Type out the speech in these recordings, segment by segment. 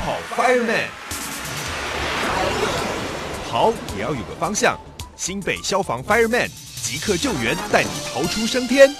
跑 Fireman，跑也要有个方向。新北消防 Fireman 即刻救援，带你逃出升天。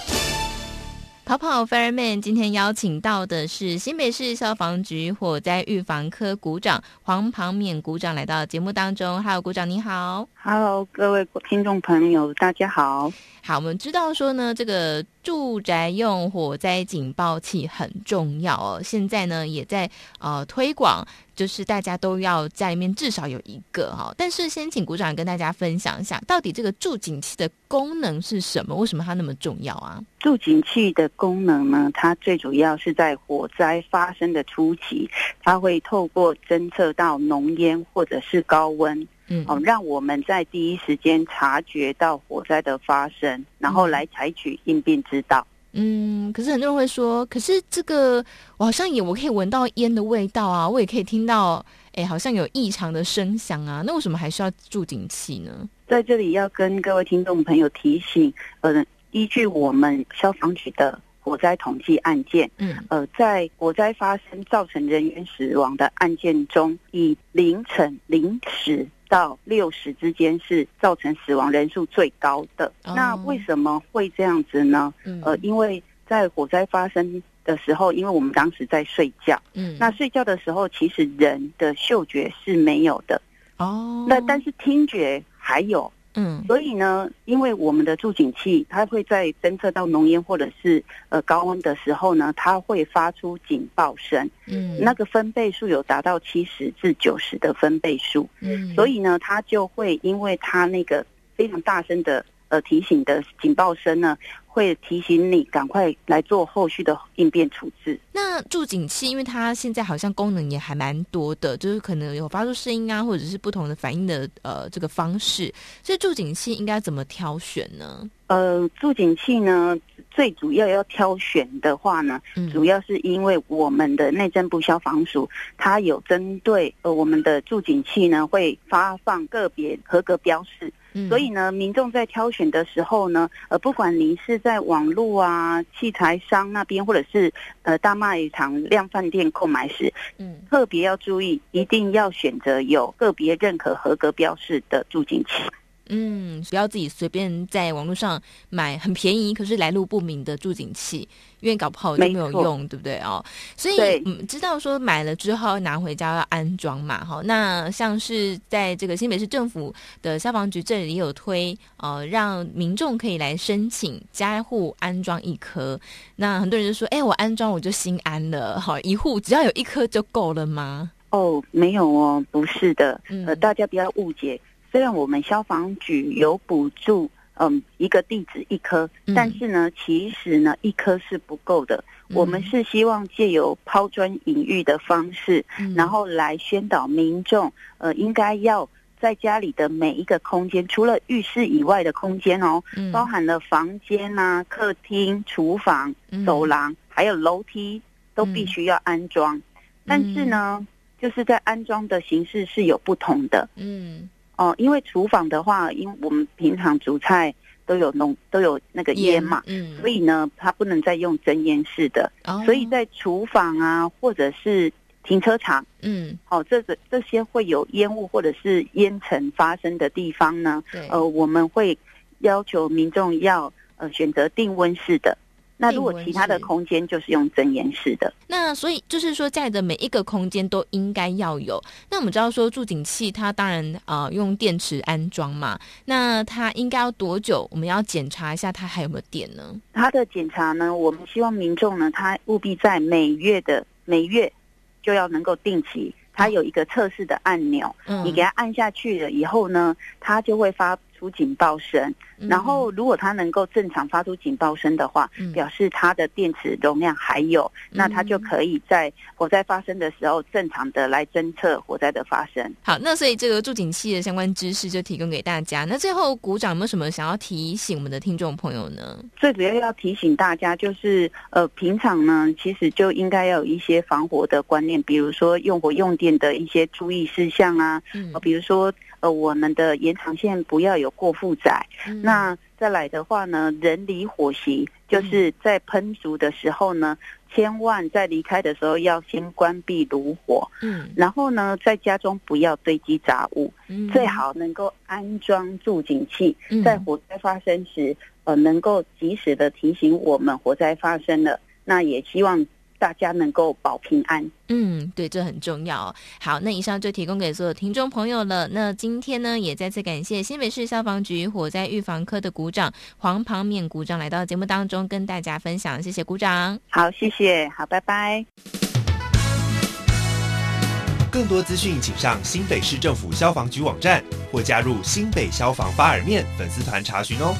跑跑 Fireman 今天邀请到的是新北市消防局火灾预防科股长黄庞勉股长来到节目当中。Hello，股长你好。Hello，各位听众朋友，大家好。好，我们知道说呢，这个住宅用火灾警报器很重要哦。现在呢，也在呃推广，就是大家都要家里面至少有一个哈。但是先请股长跟大家分享一下，到底这个助警器的功能是什么？为什么它那么重要啊？助警器的功能呢，它最主要是在火灾发生的初期，它会透过侦测到浓烟或者是高温。嗯，哦，让我们在第一时间察觉到火灾的发生，然后来采取应变之道。嗯，可是很多人会说，可是这个我好像也我可以闻到烟的味道啊，我也可以听到，哎，好像有异常的声响啊，那为什么还需要助警器呢？在这里要跟各位听众朋友提醒，呃，依据我们消防局的火灾统计案件，嗯，呃，在火灾发生造成人员死亡的案件中，以凌晨零时。到六十之间是造成死亡人数最高的。那为什么会这样子呢？呃，因为在火灾发生的时候，因为我们当时在睡觉，嗯，那睡觉的时候其实人的嗅觉是没有的哦。那但是听觉还有。嗯，所以呢，因为我们的助警器，它会在侦测到浓烟或者是呃高温的时候呢，它会发出警报声。嗯，那个分贝数有达到七十至九十的分贝数。嗯，所以呢，它就会因为它那个非常大声的呃提醒的警报声呢。会提醒你赶快来做后续的应变处置。那助警器，因为它现在好像功能也还蛮多的，就是可能有发出声音啊，或者是不同的反应的呃这个方式。所以助警器应该怎么挑选呢？呃，助警器呢，最主要要挑选的话呢，主要是因为我们的内政部消防署，它有针对呃我们的助警器呢，会发放个别合格标示。所以呢，民众在挑选的时候呢，呃，不管您是在网络啊、器材商那边，或者是呃大卖场、量贩店购买时，嗯，特别要注意，一定要选择有个别认可合格标示的助听器。嗯，不要自己随便在网络上买很便宜可是来路不明的助警器，因为搞不好就没有用，对不对哦？所以嗯，知道说买了之后拿回家要安装嘛，哈。那像是在这个新北市政府的消防局这里也有推，呃，让民众可以来申请加户安装一颗。那很多人就说，哎，我安装我就心安了，好，一户只要有一颗就够了吗？哦，没有哦，不是的，呃，大家不要误解。虽然我们消防局有补助，嗯，一个地址一颗，但是呢，其实呢，一颗是不够的。我们是希望借由抛砖引玉的方式，然后来宣导民众，呃，应该要在家里的每一个空间，除了浴室以外的空间哦，包含了房间啊、客厅、厨房、走廊，还有楼梯，都必须要安装。但是呢，就是在安装的形式是有不同的。嗯。哦，因为厨房的话，因为我们平常煮菜都有浓都有那个烟嘛，嗯，所以呢，它不能再用真烟式的，所以在厨房啊，或者是停车场，嗯，好，这个这些会有烟雾或者是烟尘发生的地方呢，呃，我们会要求民众要呃选择定温式的。那如果其他的空间就是用真言式的，那所以就是说家里的每一个空间都应该要有。那我们知道说助警器它当然啊用电池安装嘛，那它应该要多久？我们要检查一下它还有没有电呢？它的检查呢，我们希望民众呢，他务必在每月的每月就要能够定期，它有一个测试的按钮，你给它按下去了以后呢，它就会发出警报声。然后，如果它能够正常发出警报声的话，表示它的电池容量还有，那它就可以在火灾发生的时候正常的来侦测火灾的发生。好，那所以这个助警器的相关知识就提供给大家。那最后，鼓掌有没有什么想要提醒我们的听众朋友呢？最主要要提醒大家就是，呃，平常呢，其实就应该要有一些防火的观念，比如说用火用电的一些注意事项啊，嗯，比如说。呃，我们的延长线不要有过负载。那再来的话呢，人离火席，就是在喷足的时候呢，千万在离开的时候要先关闭炉火，嗯，然后呢，在家中不要堆积杂物，嗯，最好能够安装助警器，在火灾发生时，呃，能够及时的提醒我们火灾发生了。那也希望。大家能够保平安。嗯，对，这很重要。好，那以上就提供给所有听众朋友了。那今天呢，也再次感谢新北市消防局火灾预防科的股长黄庞勉股长来到节目当中跟大家分享。谢谢股长。好，谢谢。好，拜拜。更多资讯，请上新北市政府消防局网站或加入新北消防八尔面粉丝团查询哦。